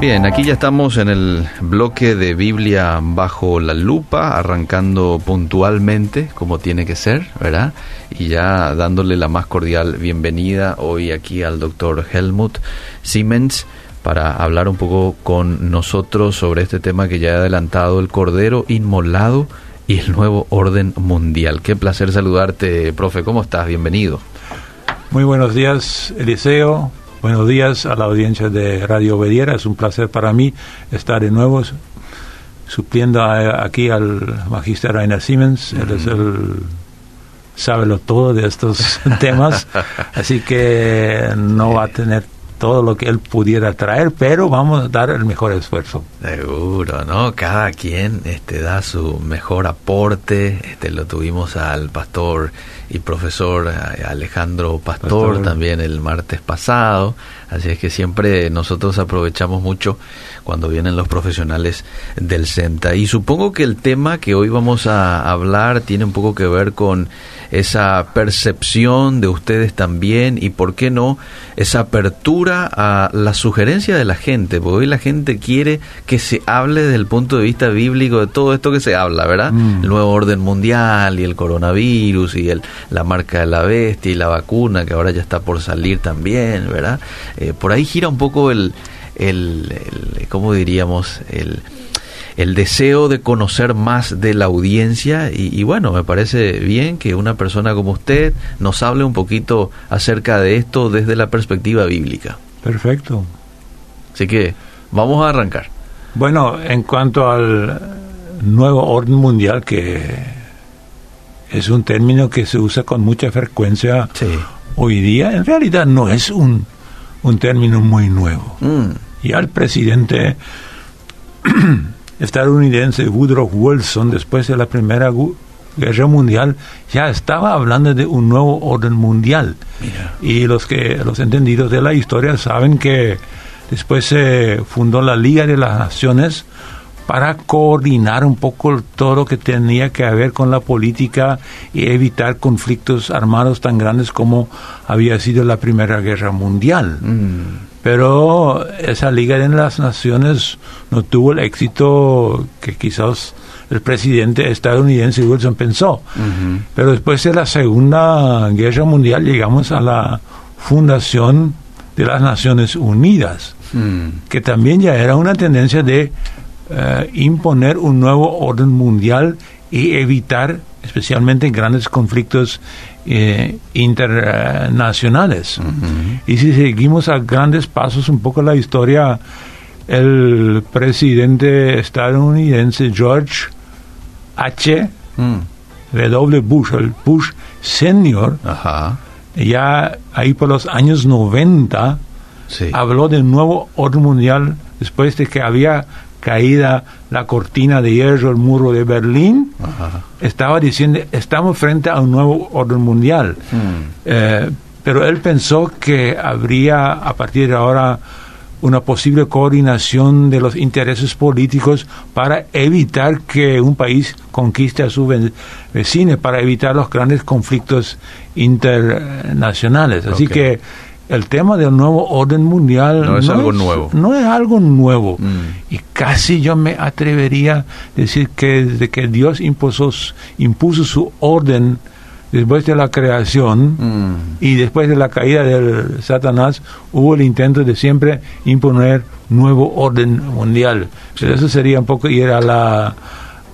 Bien, aquí ya estamos en el bloque de Biblia bajo la lupa, arrancando puntualmente como tiene que ser, ¿verdad? Y ya dándole la más cordial bienvenida hoy aquí al doctor Helmut Siemens para hablar un poco con nosotros sobre este tema que ya he adelantado, el Cordero Inmolado y el nuevo orden mundial. Qué placer saludarte, profe. ¿Cómo estás? Bienvenido. Muy buenos días, Eliseo. Buenos días a la audiencia de Radio Obediera. Es un placer para mí estar de nuevo supliendo aquí al magister Rainer Siemens. Él es el sabe lo todo de estos temas, así que no va a tener todo lo que él pudiera traer, pero vamos a dar el mejor esfuerzo. Seguro, ¿no? Cada quien este, da su mejor aporte. Este, lo tuvimos al pastor y profesor eh, Alejandro Pastor, también el martes pasado. Así es que siempre nosotros aprovechamos mucho cuando vienen los profesionales del CENTA. Y supongo que el tema que hoy vamos a hablar tiene un poco que ver con esa percepción de ustedes también y, ¿por qué no?, esa apertura a la sugerencia de la gente, porque hoy la gente quiere que se hable desde el punto de vista bíblico de todo esto que se habla, ¿verdad? Mm. El nuevo orden mundial y el coronavirus y el, la marca de la bestia y la vacuna que ahora ya está por salir también, ¿verdad? Eh, por ahí gira un poco el, el, el ¿cómo diríamos? El el deseo de conocer más de la audiencia y, bueno, me parece bien que una persona como usted nos hable un poquito acerca de esto desde la perspectiva bíblica. Perfecto. Así que vamos a arrancar. Bueno, en cuanto al nuevo orden mundial, que es un término que se usa con mucha frecuencia hoy día, en realidad no es un, un término muy nuevo. Mm. Ya el presidente estadounidense Woodrow Wilson, después de la Primera Guerra Mundial, ya estaba hablando de un nuevo orden mundial. Y los que los entendidos de la historia saben que después se fundó la Liga de las Naciones para coordinar un poco todo lo que tenía que ver con la política y evitar conflictos armados tan grandes como había sido la Primera Guerra Mundial. Mm. Pero esa Liga de las Naciones no tuvo el éxito que quizás el presidente estadounidense Wilson pensó. Pero después de la Segunda Guerra Mundial llegamos a la fundación de las Naciones Unidas, mm. que también ya era una tendencia de eh, imponer un nuevo orden mundial y evitar especialmente grandes conflictos eh, internacionales. Y si seguimos a grandes pasos un poco la historia, el presidente estadounidense George H. Mm. W. Bush, el Bush Senior, ya ahí por los años 90, habló del nuevo orden mundial después de que había caída la cortina de hierro, el muro de Berlín, estaba diciendo, estamos frente a un nuevo orden mundial. Hmm. Eh, pero él pensó que habría a partir de ahora una posible coordinación de los intereses políticos para evitar que un país conquiste a su vecino, para evitar los grandes conflictos internacionales. Así que el tema del nuevo orden mundial no es algo nuevo. No es algo nuevo. Mm. Y casi yo me atrevería a decir que desde que Dios impuso, impuso su orden después de la creación mm. y después de la caída del Satanás, hubo el intento de siempre imponer nuevo orden mundial. Pero eso sería un poco ir a la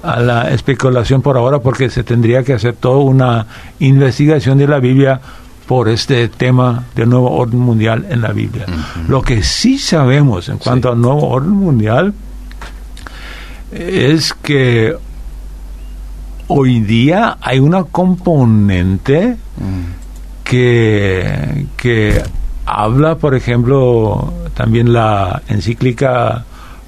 a la especulación por ahora porque se tendría que hacer toda una investigación de la Biblia por este tema del nuevo orden mundial en la Biblia. Lo que sí sabemos en cuanto al nuevo orden mundial es que hoy día hay una componente que, que habla, por ejemplo, también la encíclica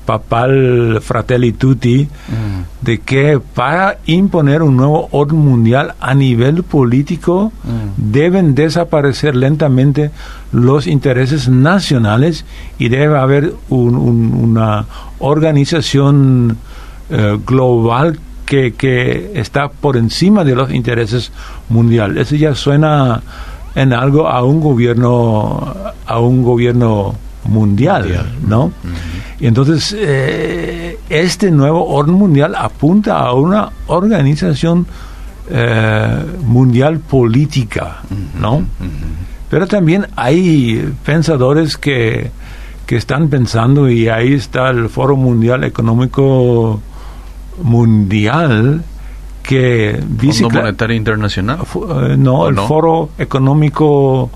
papal Fratelli Tutti, mm. de que para imponer un nuevo orden mundial a nivel político mm. deben desaparecer lentamente los intereses nacionales y debe haber una organización eh, global que, que está por encima de los intereses mundiales. Eso ya suena en algo a un gobierno a un gobierno mundial, ¿no? Y entonces eh, este nuevo orden mundial apunta a una organización eh, mundial política, ¿no? Pero también hay pensadores que, que están pensando, y ahí está el Foro Mundial Económico Mundial, que dice... ¿Fondo Monetario Internacional? Eh, no, el Foro Económico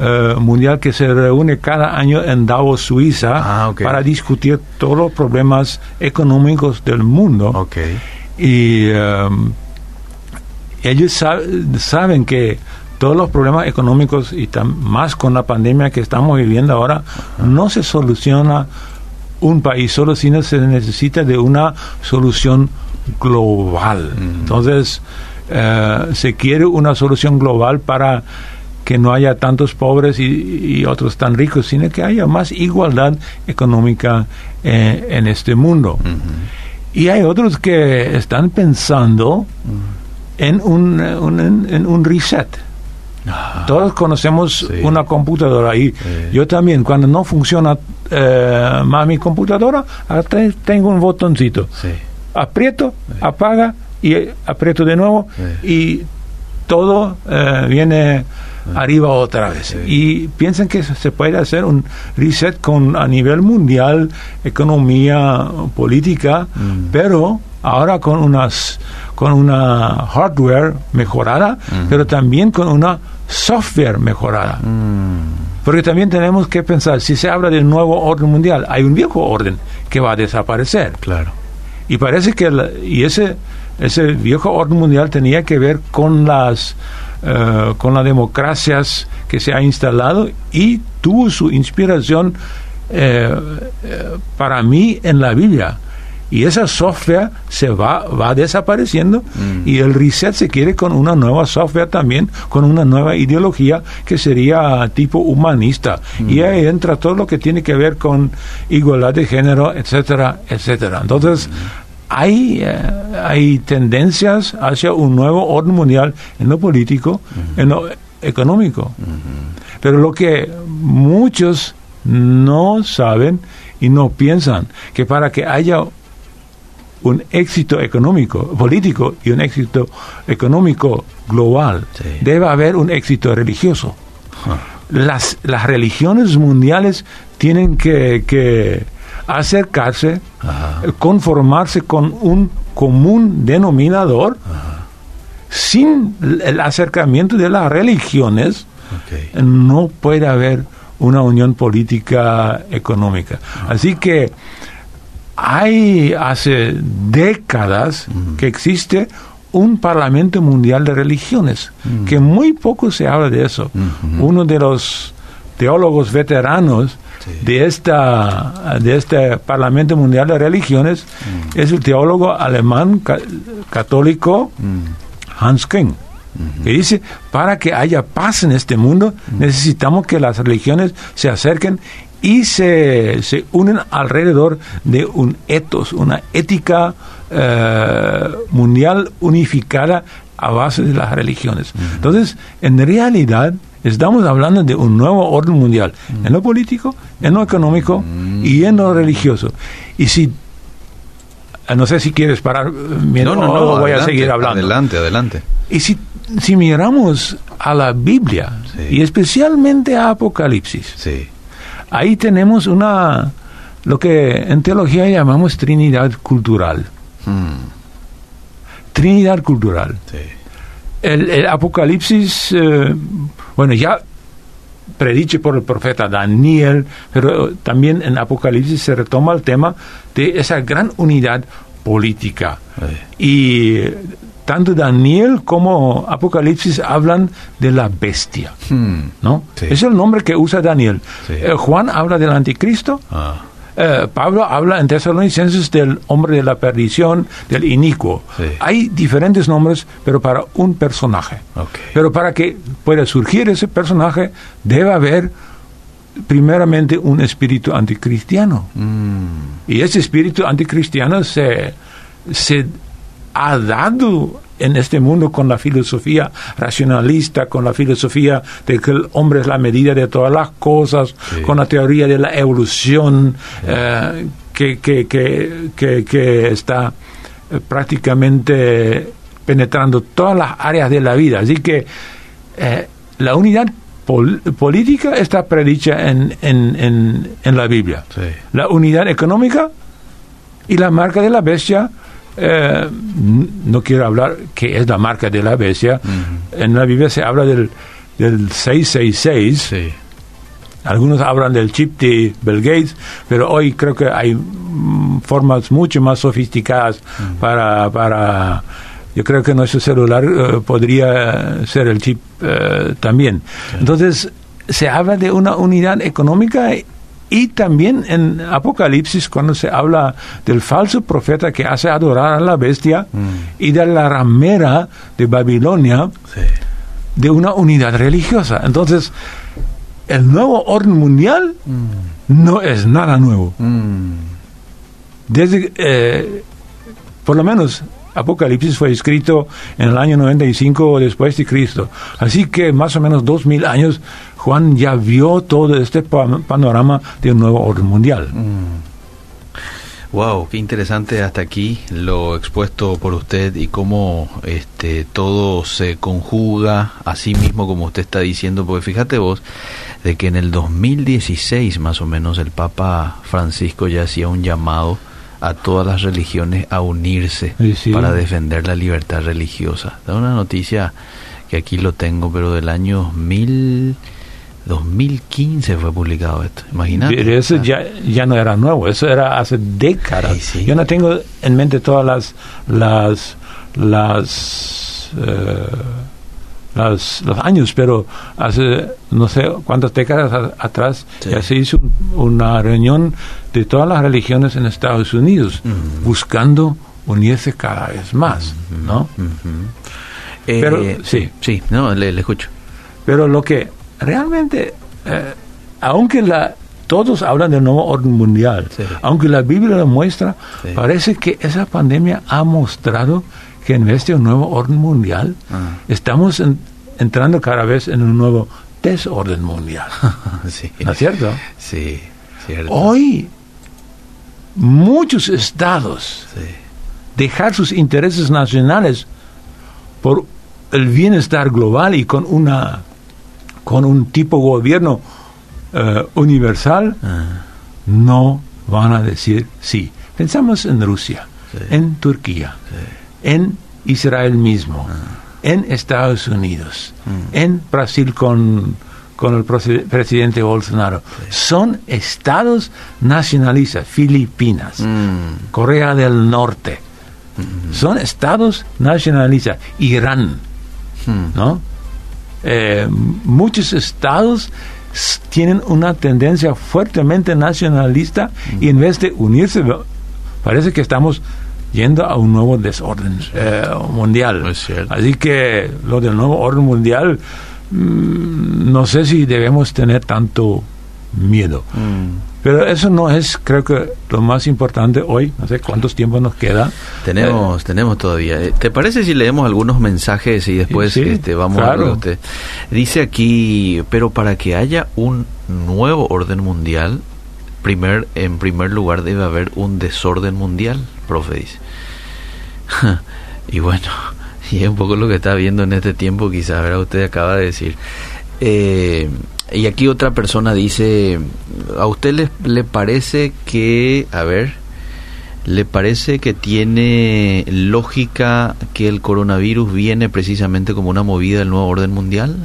eh, Mundial que se reúne cada año en Davos, Suiza, ah, para discutir todos los problemas económicos del mundo. Okay. Y um, ellos saben que todos los problemas económicos y más con la pandemia que estamos viviendo ahora, no se soluciona un país solo, sino se necesita de una solución global. Entonces, eh, se quiere una solución global para que no haya tantos pobres y, otros tan ricos, sino que haya más igualdad económica eh, en este mundo. Y hay otros que están pensando en, un, en un reset. Ah. Todos conocemos una computadora y yo también, cuando no funciona eh, más mi computadora, tengo un botoncito. Aprieto, apaga y aprieto de nuevo y todo eh, viene arriba otra vez. Y piensan que se puede hacer un reset con a nivel mundial, economía, política, mm. pero ahora con unas con una hardware mejorada, pero también con una software mejorada. Mm. Porque también tenemos que pensar, si se habla del nuevo orden mundial, hay un viejo orden que va a desaparecer. Claro. Y parece que y ese ese viejo orden mundial tenía que ver con las uh, con las democracias que se ha instalado y tuvo su inspiración eh, eh, para mí en la Biblia y esa software se va, va desapareciendo mm. y el reset se quiere con una nueva software también, con una nueva ideología que sería tipo humanista. Y mm. ahí entra todo lo que tiene que ver con igualdad de género, etcétera, etcétera. Entonces, mm. Hay, eh, hay tendencias hacia un nuevo orden mundial en lo político, en lo económico. Pero lo que muchos no saben y no piensan que para que haya un éxito económico, político y un éxito económico global, debe haber un éxito religioso. Las, las religiones mundiales tienen que, acercarse, conformarse con un común denominador. Sin el acercamiento de las religiones, no puede haber una unión política económica. Así que hay hace décadas que existe un Parlamento Mundial de Religiones, que muy poco se habla de eso. Uno de los teólogos veteranos de, esta, de este Parlamento Mundial de Religiones es el teólogo alemán católico Hans King que dice, para que haya paz en este mundo, necesitamos que las religiones se acerquen y se, se unen alrededor de un ethos, una ética eh, mundial unificada a base de las religiones. Entonces, en realidad, estamos hablando de un nuevo orden mundial, en lo político, en lo económico y en lo religioso. Y si eh, no sé si quieres parar, eh, no, no, no, voy a seguir hablando. Adelante, adelante. Y si, si miramos a la Biblia, y especialmente a Apocalipsis, sí ahí tenemos una, lo que en teología llamamos Trinidad cultural. Hmm. Trinidad cultural. El, Apocalipsis, eh, bueno, ya prediche por el profeta Daniel, pero también en Apocalipsis se retoma el tema de esa gran unidad política. Y tanto Daniel como Apocalipsis hablan de la bestia, hmm. ¿no? Es el nombre que usa Daniel. Eh, Juan habla del anticristo. Ah. Eh, Pablo habla en Tesalonicenses del hombre de la perdición, del inicuo. Hay diferentes nombres, pero para un personaje. Pero para que pueda surgir ese personaje, debe haber primeramente un espíritu anticristiano. Hmm. Y ese espíritu anticristiano se, se ha dado en este mundo con la filosofía racionalista, con la filosofía de que el hombre es la medida de todas las cosas, con la teoría de la evolución eh, que, que, que, que, está eh, prácticamente penetrando todas las áreas de la vida. Así que eh, la unidad política está predicha en, en, en, la Biblia. La unidad económica y la marca de la bestia eh, no quiero hablar que es la marca de la bestia. En la Biblia se habla del, del 666. Algunos hablan del chip de Bill Gates, pero hoy creo que hay formas mucho más sofisticadas para, para... Yo creo que nuestro celular eh, podría ser el chip eh, también. Entonces, se habla de una unidad económica y también en Apocalipsis, cuando se habla del falso profeta que hace adorar a la bestia mm. y de la ramera de Babilonia, de una unidad religiosa. Entonces, el nuevo orden mundial mm. no es nada nuevo. Mm. Desde, eh, por lo menos, Apocalipsis fue escrito en el año 95 después de Cristo. Así que más o menos dos mil años Juan ya vio todo este panorama de un nuevo orden mundial. Wow, qué interesante hasta aquí lo expuesto por usted y cómo este todo se conjuga así mismo como usted está diciendo, porque fíjate vos de que en el 2016 más o menos el Papa Francisco ya hacía un llamado a todas las religiones a unirse para defender la libertad religiosa. Da una noticia que aquí lo tengo, pero del año mil 2015 fue publicado esto, imagínate. Pero eso ya, ya no era nuevo, eso era hace décadas. Yo no tengo en mente todas las las las, eh, los años, pero hace no sé cuántas décadas atrás ya se hizo una reunión de todas las religiones en Estados Unidos buscando unirse cada vez más, ¿no? pero eh, sí, sí, no, le escucho. Pero lo que realmente, eh, aunque la, todos hablan del nuevo orden mundial, aunque la Biblia lo muestra, parece que esa pandemia ha mostrado que en vez de un nuevo orden mundial, ah. estamos entrando cada vez en un nuevo desorden mundial. ¿No es cierto? Sí, cierto. Hoy, muchos estados dejar sus intereses nacionales por el bienestar global y con una con un tipo de gobierno eh, universal, ah. no van a decir sí. Pensamos en Rusia, en Turquía, en Israel mismo, ah. en Estados Unidos, mm. en Brasil con, con el presidente Bolsonaro. Son estados nacionalistas, Filipinas, mm. Corea del Norte. Mm. Son estados nacionalistas, Irán, ¿no? Eh, muchos estados tienen una tendencia fuertemente nacionalista y en vez de unirse, parece que estamos yendo a un nuevo desorden eh, mundial. Así que lo del nuevo orden mundial, mm, no sé si debemos tener tanto miedo. Mm. Pero eso no es, creo que, lo más importante hoy. No sé cuántos tiempos nos queda. Tenemos, eh, tenemos todavía. Eh, ¿Te parece si leemos algunos mensajes y después este, vamos a usted? Dice aquí, pero para que haya un nuevo orden mundial, primer, en primer lugar debe haber un desorden mundial, profe dice. y bueno, y es un poco lo que está viendo en este tiempo, quizás, ¿verdad? Usted acaba de decir. Eh, y aquí otra persona dice, ¿a usted le, le parece que, a ver, le parece que tiene lógica que el coronavirus viene precisamente como una movida del nuevo orden mundial?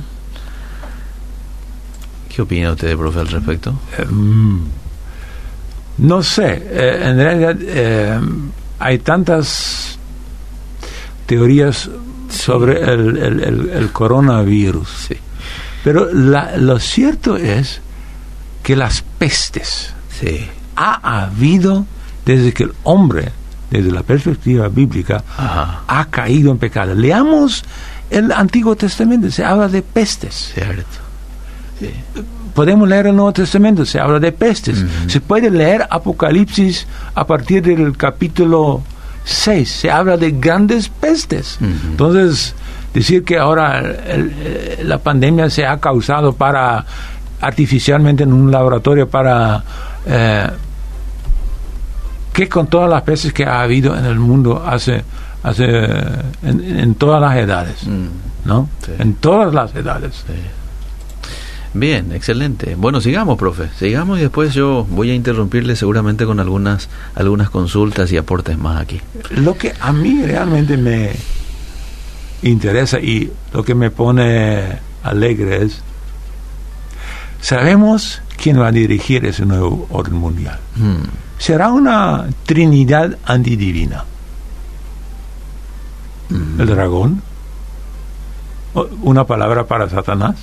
¿Qué opina usted, profe, al respecto? Em, no sé, eh, en realidad eh, hay tantas teorías sobre el, el, el coronavirus. Sí pero lo cierto es que las pestes ha habido desde que el hombre, desde la perspectiva bíblica, ha caído en pecado. Leamos el Antiguo Testamento, se habla de pestes. Cierto. Podemos leer el Nuevo Testamento, se habla de pestes. Se puede leer Apocalipsis a partir del capítulo 6 se habla de grandes pestes. Entonces, decir que ahora la pandemia se ha causado para artificialmente en un laboratorio para eh, que con todas las pestes que ha habido en el mundo hace hace en, todas las edades, mm. ¿no? En todas las edades. Bien, excelente. Bueno, sigamos, profe. Sigamos y después yo voy a interrumpirle seguramente con algunas algunas consultas y aportes más aquí. Lo que a mí realmente me interesa y lo que me pone alegre es sabemos quién va a dirigir ese nuevo orden mundial. Hmm. Será una trinidad antidivina. Hmm. El dragón, una palabra para Satanás,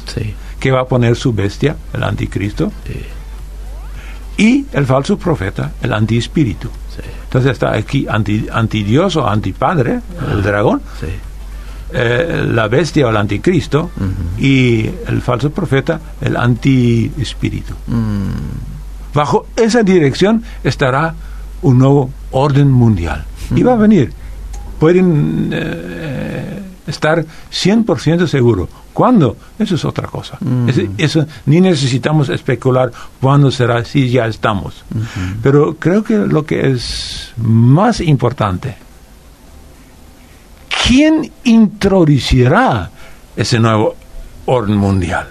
que va a poner su bestia, el anticristo, y el falso profeta, el antiespíritu. Entonces está aquí anti, antidios o antipadre, el ah. dragón, eh, la bestia o el anticristo, y el falso profeta, el antiespíritu. Mm. Bajo esa dirección estará un nuevo orden mundial. Y va a venir. Pueden eh, estar 100% seguros ¿Cuándo? Eso es otra cosa. Mm. eso, ni necesitamos especular cuándo será si ya estamos. Pero creo que lo que es más importante, ¿quién introducirá ese nuevo orden mundial?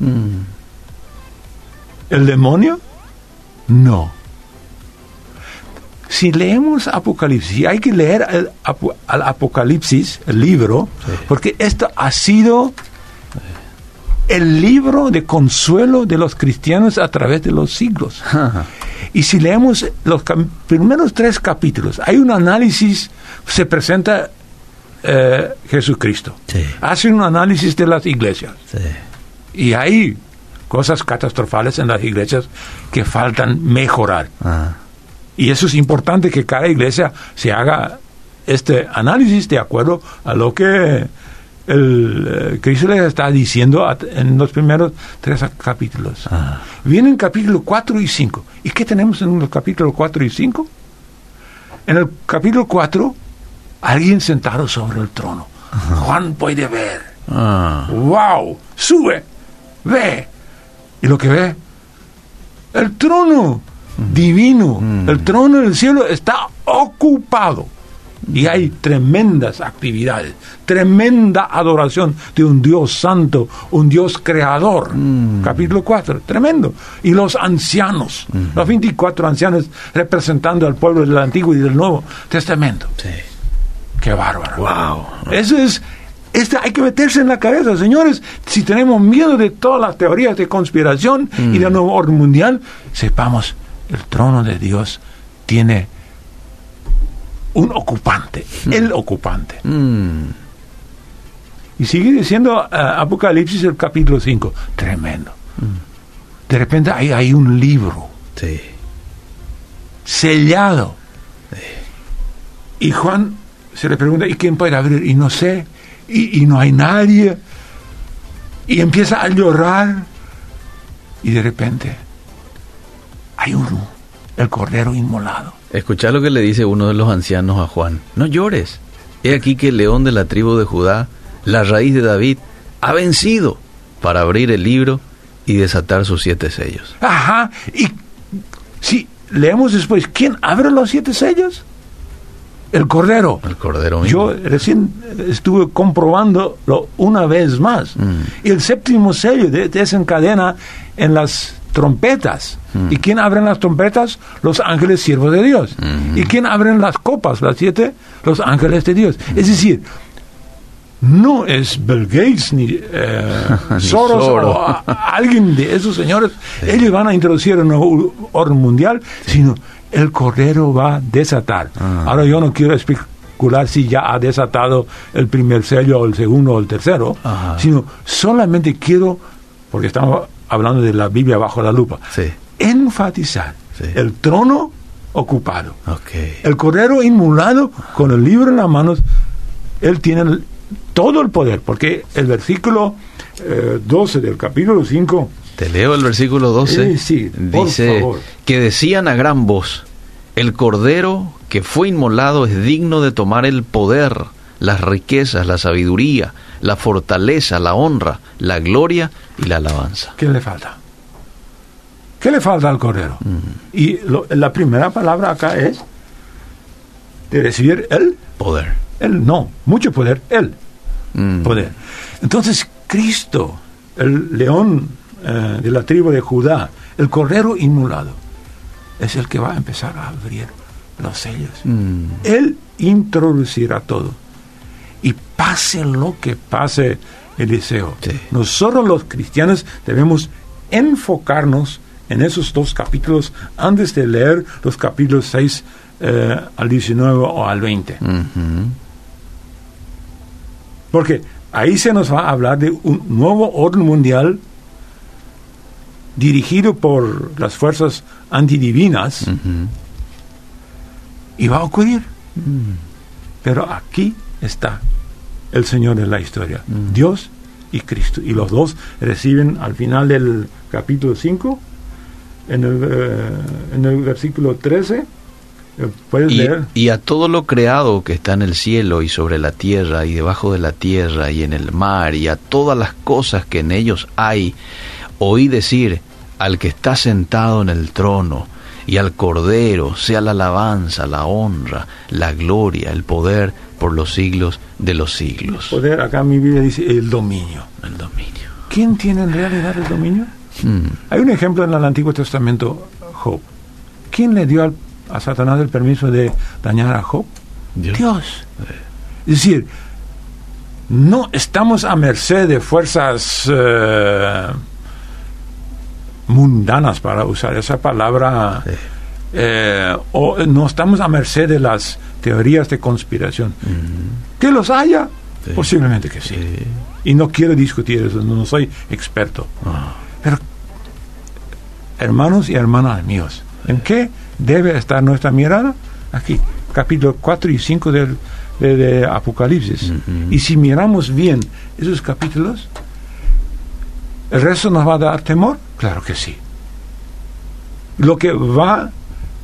Mm. ¿El demonio? No. Si leemos Apocalipsis, hay que leer el, Apocalipsis, el libro, porque esto ha sido el libro de consuelo de los cristianos a través de los siglos. Y si leemos los primeros tres capítulos, hay un análisis, se presenta eh, Jesucristo, hace un análisis de las iglesias. Y hay cosas catastrofales en las iglesias que faltan mejorar. Y eso es importante que cada iglesia se haga este análisis de acuerdo a lo que el eh, Cristo les está diciendo en los primeros tres capítulos. Ah. Vienen capítulos 4 y 5. ¿Y qué tenemos en los capítulos 4 y 5? En el capítulo 4, alguien sentado sobre el trono. Juan puede ver. Ah. ¡Wow! Sube, ve. Y lo que ve, el trono divino. Mm. El trono del cielo está ocupado. Y hay tremendas actividades, tremenda adoración de un Dios santo, un Dios creador. Mm. Capítulo 4, tremendo. Y los ancianos, mm. los 24 ancianos representando al pueblo del Antiguo y del Nuevo Testamento. Sí. Qué bárbaro. Wow. Eso es este, hay que meterse en la cabeza, señores. Si tenemos miedo de todas las teorías de conspiración y del nuevo orden mundial, sepamos el trono de Dios tiene un ocupante, mm. el ocupante. Mm. Y sigue diciendo uh, Apocalipsis el capítulo 5, tremendo. Mm. De repente hay, hay un libro sellado. Y Juan se le pregunta, ¿y quién puede abrir? Y no sé, y, y no hay nadie. Y empieza a llorar. Y de repente el cordero inmolado. Escucha lo que le dice uno de los ancianos a Juan. No llores. He aquí que el león de la tribu de Judá, la raíz de David, ha vencido para abrir el libro y desatar sus siete sellos. Ajá. Y si leemos después, ¿quién abre los siete sellos? El cordero. El cordero Yo recién estuve comprobándolo una vez más. Mm. Y el séptimo sello desencadena en las trompetas. Mm. ¿Y quién abren las trompetas? Los ángeles siervos de Dios. Mm. ¿Y quién abren las copas, las siete? Los ángeles de Dios. Mm. Es decir, no es Bill Gates ni, eh, Soros o alguien de esos señores. Ellos van a introducir un orden mundial, sino el Cordero va a desatar. Ah. Ahora yo no quiero especular si ya ha desatado el primer sello o el segundo o el tercero, sino solamente quiero, porque estamos hablando de la Biblia bajo la lupa, enfatizar el trono ocupado. El cordero inmulado con el libro en las manos, él tiene todo el poder, porque el versículo 12 eh, del capítulo 5... Te leo el versículo 12. dice que decían a gran voz, el cordero que fue inmolado es digno de tomar el poder, las riquezas, la sabiduría, la fortaleza, la honra, la gloria y la alabanza. ¿Qué le falta? ¿Qué le falta al Cordero? Y la primera palabra acá es de recibir el poder. El no, mucho poder, el poder. Entonces, Cristo, el león eh, de la tribu de Judá, el Cordero inmolado, es el que va a empezar a abrir los sellos. Él introducirá todo. Y pase lo que pase, Eliseo. Nosotros los cristianos debemos enfocarnos en esos dos capítulos antes de leer los capítulos 6 eh, al 19 o al 20. Porque ahí se nos va a hablar de un nuevo orden mundial dirigido por las fuerzas antidivinas y va a ocurrir. Pero aquí está el Señor de la historia, Dios y Cristo. Y los dos reciben al final del capítulo 5 en el, eh, en el versículo 13. Eh, ¿Puedes y, leer? y a todo lo creado que está en el cielo y sobre la tierra y debajo de la tierra y en el mar y a todas las cosas que en ellos hay, oí decir al que está sentado en el trono y al Cordero sea la alabanza, la honra, la gloria, el poder por los siglos de los siglos. Poder, acá mi Biblia dice el dominio. El dominio. ¿Quién tiene en realidad el dominio? Mm. Hay un ejemplo en el Antiguo Testamento, Job. ¿Quién le dio al- a Satanás el permiso de dañar a Job? Dios. Es decir, no estamos a merced de fuerzas eh, mundanas, para usar esa palabra, Sí. Eh, o no estamos a merced de las teorías de conspiración. Que los haya, Sí. posiblemente que sí. Sí. Y no quiero discutir eso, no soy experto. Ah. Pero, hermanos y hermanas míos, ¿en qué debe estar nuestra mirada? Aquí, capítulo 4 y 5 del, de, de Apocalipsis. Y si miramos bien esos capítulos, ¿el resto nos va a dar temor? Claro que sí. Lo que va a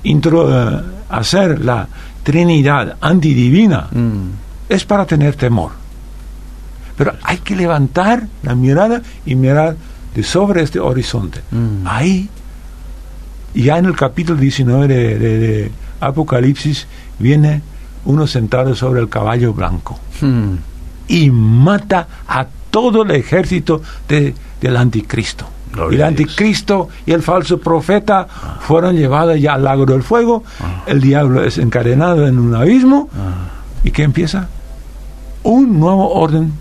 intro- eh, hacer la Trinidad antidivina Mm. es para tener temor. Pero hay que levantar la mirada y mirar de sobre este horizonte. Mm. Ahí, ya en el capítulo 19 de, de- de Apocalipsis, viene uno sentado sobre el caballo blanco Mm. y mata a todo el ejército de- del anticristo. Gloria el anticristo y el falso profeta fueron llevados ya al lago del fuego. El diablo es encadenado en un abismo. Ah. ¿Y qué empieza? Un nuevo orden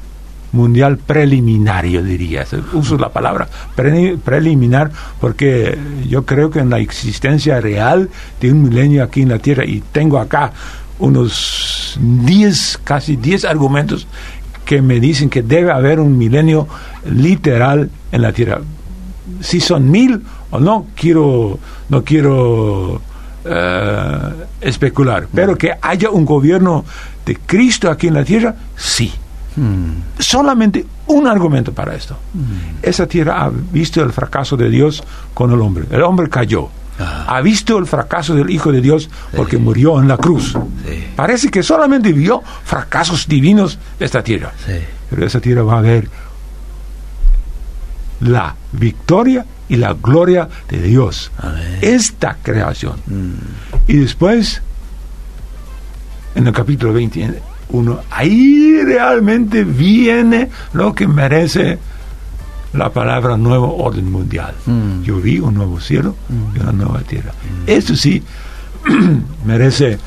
mundial preliminario, diría. Uso la palabra pre- preliminar porque yo creo que en la existencia real de un milenio aquí en la Tierra, y tengo acá unos 10, casi 10 argumentos que me dicen que debe haber un milenio literal en la Tierra. Si son mil o no, quiero, no quiero eh, especular, pero que haya un gobierno de Cristo aquí en la Tierra, sí Mm. solamente un argumento para esto. Esa tierra ha visto el fracaso de Dios con el hombre. El hombre cayó. Ah. Ha visto el fracaso del Hijo de Dios porque murió en la cruz. Sí. Parece que solamente vio fracasos divinos de esta tierra. Sí. Pero esa tierra va a ver la victoria y la gloria de Dios. Amén. Esta creación. Mm. Y después, en el capítulo 21, ahí realmente viene lo que merece la palabra nuevo orden mundial. Mm. Yo vi un nuevo cielo y una nueva tierra. Eso sí merece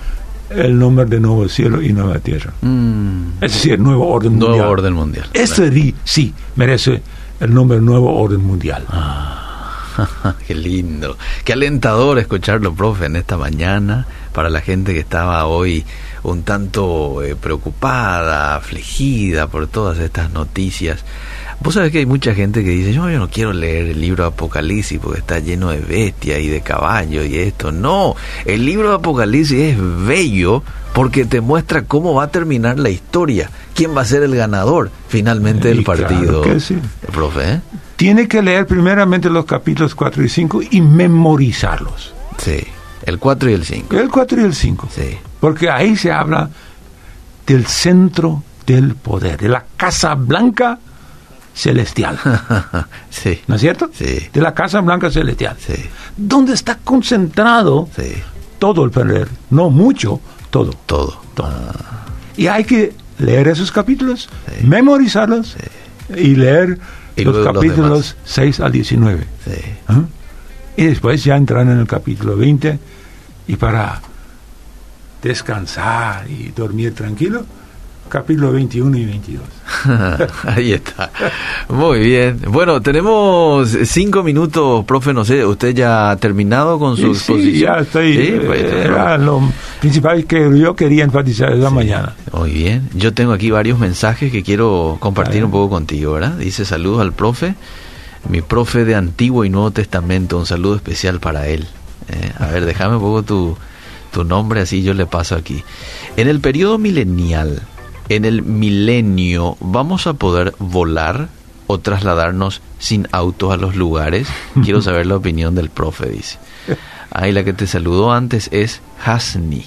el nombre de nuevo cielo y nueva tierra. Mm. Es decir, nuevo orden Nuevo mundial. orden mundial. Di- sí merece el nombre nuevo orden mundial. Qué lindo. Qué alentador escucharlo, profe, en esta mañana para la gente que estaba hoy un tanto eh, preocupada, afligida por todas estas noticias. Vos sabés que hay mucha gente que dice, yo, yo no quiero leer el libro de Apocalipsis porque está lleno de bestias y de caballos y esto. No, el libro de Apocalipsis es bello porque te muestra cómo va a terminar la historia, quién va a ser el ganador finalmente del claro partido. que sí. Profe, ¿eh? Tiene que leer primeramente los capítulos 4 y 5 y memorizarlos. Sí. El 4 y el 5. El 4 y el 5. Sí. Porque ahí se habla del centro del poder, de la Casa Blanca celestial. sí. ¿No es cierto? Sí. De la Casa Blanca celestial. Sí. Donde está concentrado Sí. todo el poder. No mucho, todo. Todo. Todo. Ah, Y hay que leer esos capítulos, Sí. memorizarlos y leer Y los luego los capítulos 6 al 19. sí. ¿ah? Y después ya entrar en el capítulo 20 y para descansar y dormir tranquilo, capítulo 21 y 22. Ahí está. Muy bien. Bueno, tenemos cinco minutos, profe. No sé, ¿usted ya ha terminado con su sí, exposición? ya estoy. Sí, pues, eh, era lo principal que yo quería enfatizar esa mañana. Muy bien. Yo tengo aquí varios mensajes que quiero compartir un poco contigo, ¿verdad? Dice saludos al profe, mi profe de Antiguo y Nuevo Testamento, un saludo especial para él. Eh, a ver, déjame un poco tu, tu nombre, así yo le paso aquí. En el periodo milenial, en el milenio, ¿vamos a poder volar o trasladarnos sin autos a los lugares? Quiero saber la opinión del profe, dice. Ahí la que te saludó antes es Hasni.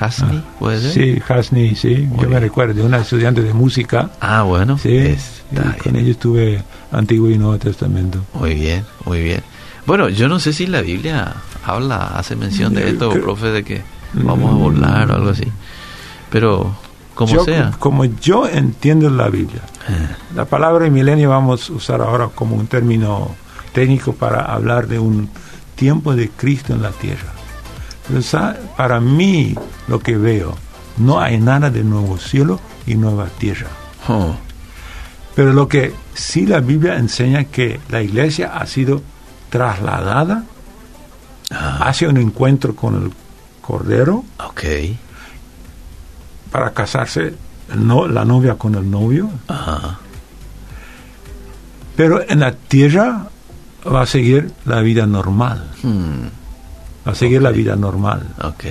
Hasni, puede ser? Sí, Hasni, sí. yo me recuerdo de una estudiante de música. Ah, bueno. Sí, Está con bien. ellos tuve Antiguo y Nuevo Testamento. Muy bien, muy bien. Bueno, yo no sé si la Biblia habla, hace mención de esto, creo- profe, de que vamos a volar o algo así. Pero, como Yo, sea. Como yo entiendo la Biblia, Eh, la palabra milenio vamos a usar ahora como un término técnico para hablar de un tiempo de Cristo en la tierra. Pero para mí, lo que veo, no hay nada de nuevo cielo y nueva tierra. oh, Pero lo que sí la Biblia enseña que la iglesia ha sido trasladada ah, hacia un encuentro con el Cordero ok. para casarse no- la novia con el novio. Ajá. Pero en la tierra va a seguir la vida normal. Hmm, Va a seguir la vida normal. ok.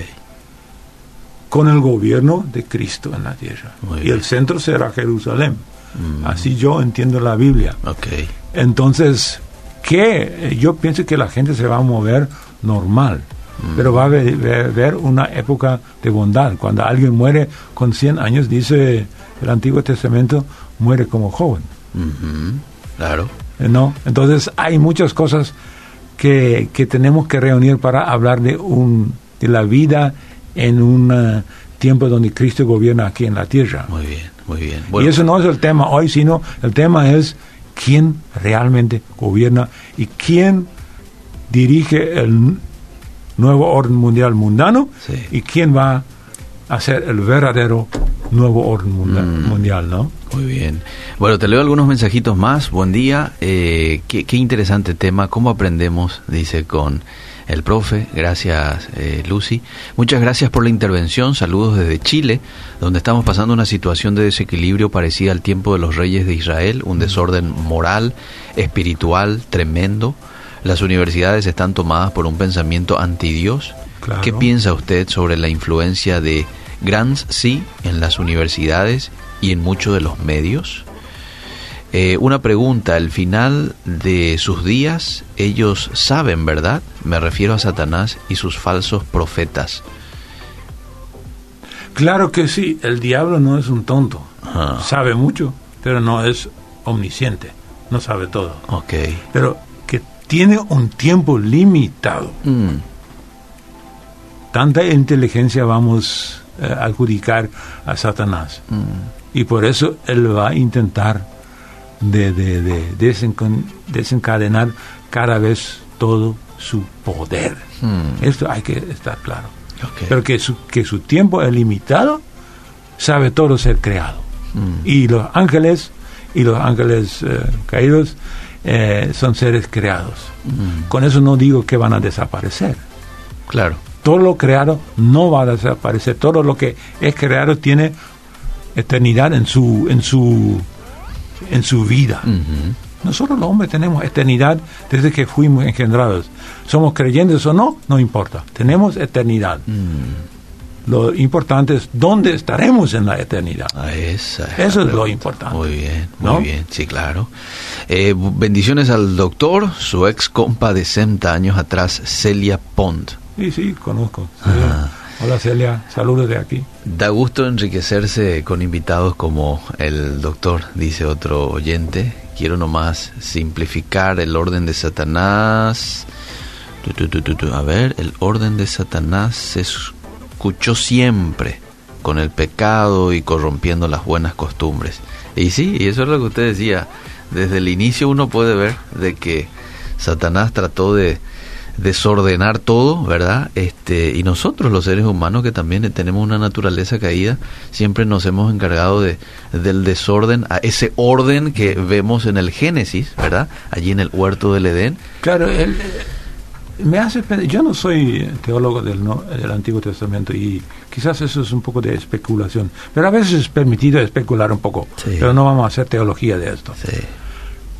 Con el gobierno de Cristo en la tierra. Muy y bien. el centro será Jerusalén. Mm, Así yo entiendo la Biblia. Ok. Entonces, ¿qué? Yo pienso que la gente se va a mover normal. Pero va a haber, una época de bondad. Cuando alguien muere con 100 años, dice el Antiguo Testamento, muere como joven. Claro. Eh, ¿no? Entonces hay muchas cosas que, que tenemos que reunir para hablar de, un, de la vida en un eh, tiempo donde Cristo gobierna aquí en la tierra. Muy bien, muy bien. y eso no es el tema hoy, sino el tema es quién realmente gobierna y quién dirige el nuevo orden mundial mundano Sí. y quién va a ser el verdadero nuevo orden munda- Mm. mundial, ¿no? Muy bien. Bueno, te leo algunos mensajitos más. Buen día. Eh, qué, qué interesante tema. ¿Cómo aprendemos? Dice con el profe. Gracias, eh, Lucy. Muchas gracias por la intervención. Saludos desde Chile, donde estamos pasando una situación de desequilibrio parecida al tiempo de los reyes de Israel, un desorden moral, espiritual tremendo. Las universidades están tomadas por un pensamiento antidios. Claro. ¿Qué piensa usted sobre la influencia de Grants sí en las universidades y en muchos de los medios? Eh, una pregunta, al final de sus días, ellos saben, ¿verdad? Me refiero a Satanás y sus falsos profetas. Claro que sí, el diablo no es un tonto. Ah, Sabe mucho, pero no es omnisciente, no sabe todo. ok. Pero tiene un tiempo limitado. Mm, Tanta inteligencia vamos eh, a adjudicar a Satanás. mm, Y por eso él va a intentar de, de- de desenca- desencadenar cada vez todo su poder. mm, Esto hay que estar claro. Pero que su, que su tiempo es limitado, sabe todo ser creado. Y los ángeles y los ángeles eh, caídos eh, son seres creados. mm, Con eso no digo que van a desaparecer. claro. Todo lo creado no va a desaparecer. Todo lo que es creado tiene eternidad en su en su en su vida. Nosotros los hombres tenemos eternidad desde que fuimos engendrados. Somos creyentes o no, no importa. Tenemos eternidad. mm. Lo importante es dónde estaremos en la eternidad. Ah, esa Eso es lo importante. Muy bien, muy ¿No? bien, sí, claro. Eh, bendiciones al doctor, su ex compa de 60 años atrás, Celia Pont. Sí, sí, conozco. Hola Celia, saludos de aquí. Da gusto enriquecerse con invitados como el doctor, dice otro oyente. Quiero nomás simplificar el orden de Satanás. A ver, el orden de Satanás se escuchó siempre con el pecado y corrompiendo las buenas costumbres. Y sí, y eso es lo que usted decía. Desde el inicio uno puede ver de que Satanás trató de desordenar todo, ¿verdad? Este, y nosotros los seres humanos que también tenemos una naturaleza caída, siempre nos hemos encargado de del desorden a ese orden que vemos en el Génesis, ¿verdad? Allí en el huerto del Edén. Claro, me hace yo no soy teólogo del, del Antiguo Testamento y quizás eso es un poco de especulación, pero a veces es permitido especular un poco, pero no vamos a hacer teología de esto. Sí.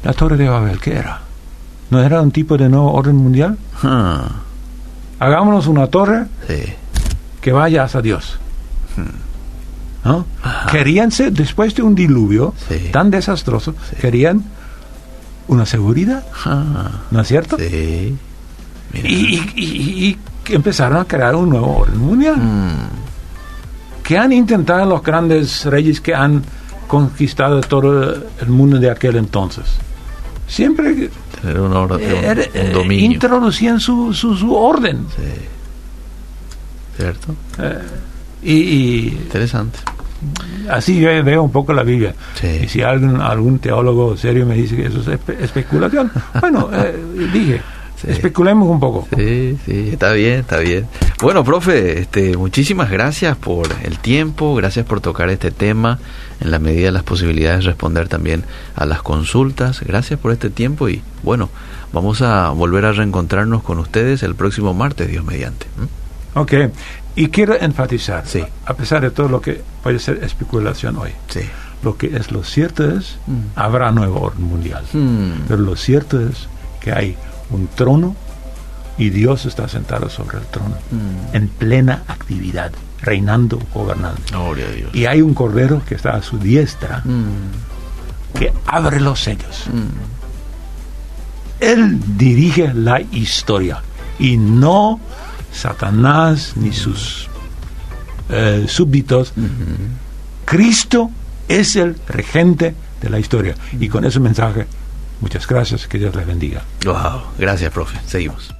La Torre de Babel, ¿qué era? ¿No era un tipo de nuevo orden mundial? Ah. Hagámonos una torre Sí. que vaya hacia Dios. Hmm. ¿No? Querían ser, después de un diluvio tan desastroso, querían una seguridad, Ah, ¿no es cierto? sí. Y, empezaron a crear un nuevo orden mundial. Mm, que han intentado los grandes reyes que han conquistado todo el mundo de aquel entonces. Siempre tener un, orden, un- era- un eh, dominio. introducían su, su, su orden. Sí. ¿Cierto? Y, y Interesante. así yo veo un poco la Biblia. Sí. Y si algún, algún teólogo serio me dice que eso es espe- especulación, bueno, eh, dije, Sí. especulemos un poco. Sí, sí, está bien, está bien. Bueno, profe, este, muchísimas gracias por el tiempo, gracias por tocar este tema, en la medida de las posibilidades responder también a las consultas. Gracias por este tiempo y bueno, vamos a volver a reencontrarnos con ustedes el próximo martes, Dios mediante. ¿m? Ok, y quiero enfatizar, Sí. a pesar de todo lo que puede ser especulación hoy, Sí. lo que es lo cierto es, Mm. habrá nuevo orden mundial. Hmm, Pero lo cierto es que hay un trono y Dios está sentado sobre el trono, Mm. en plena actividad, reinando, gobernando. Gloria a Dios. Y hay un cordero que está a su diestra, Mm, que abre los sellos. mm. Él dirige la historia y no Satanás ni sus eh, súbditos. Cristo es el regente de la historia. Y con ese mensaje, muchas gracias, que Dios les bendiga. Wow, gracias, profe. Seguimos.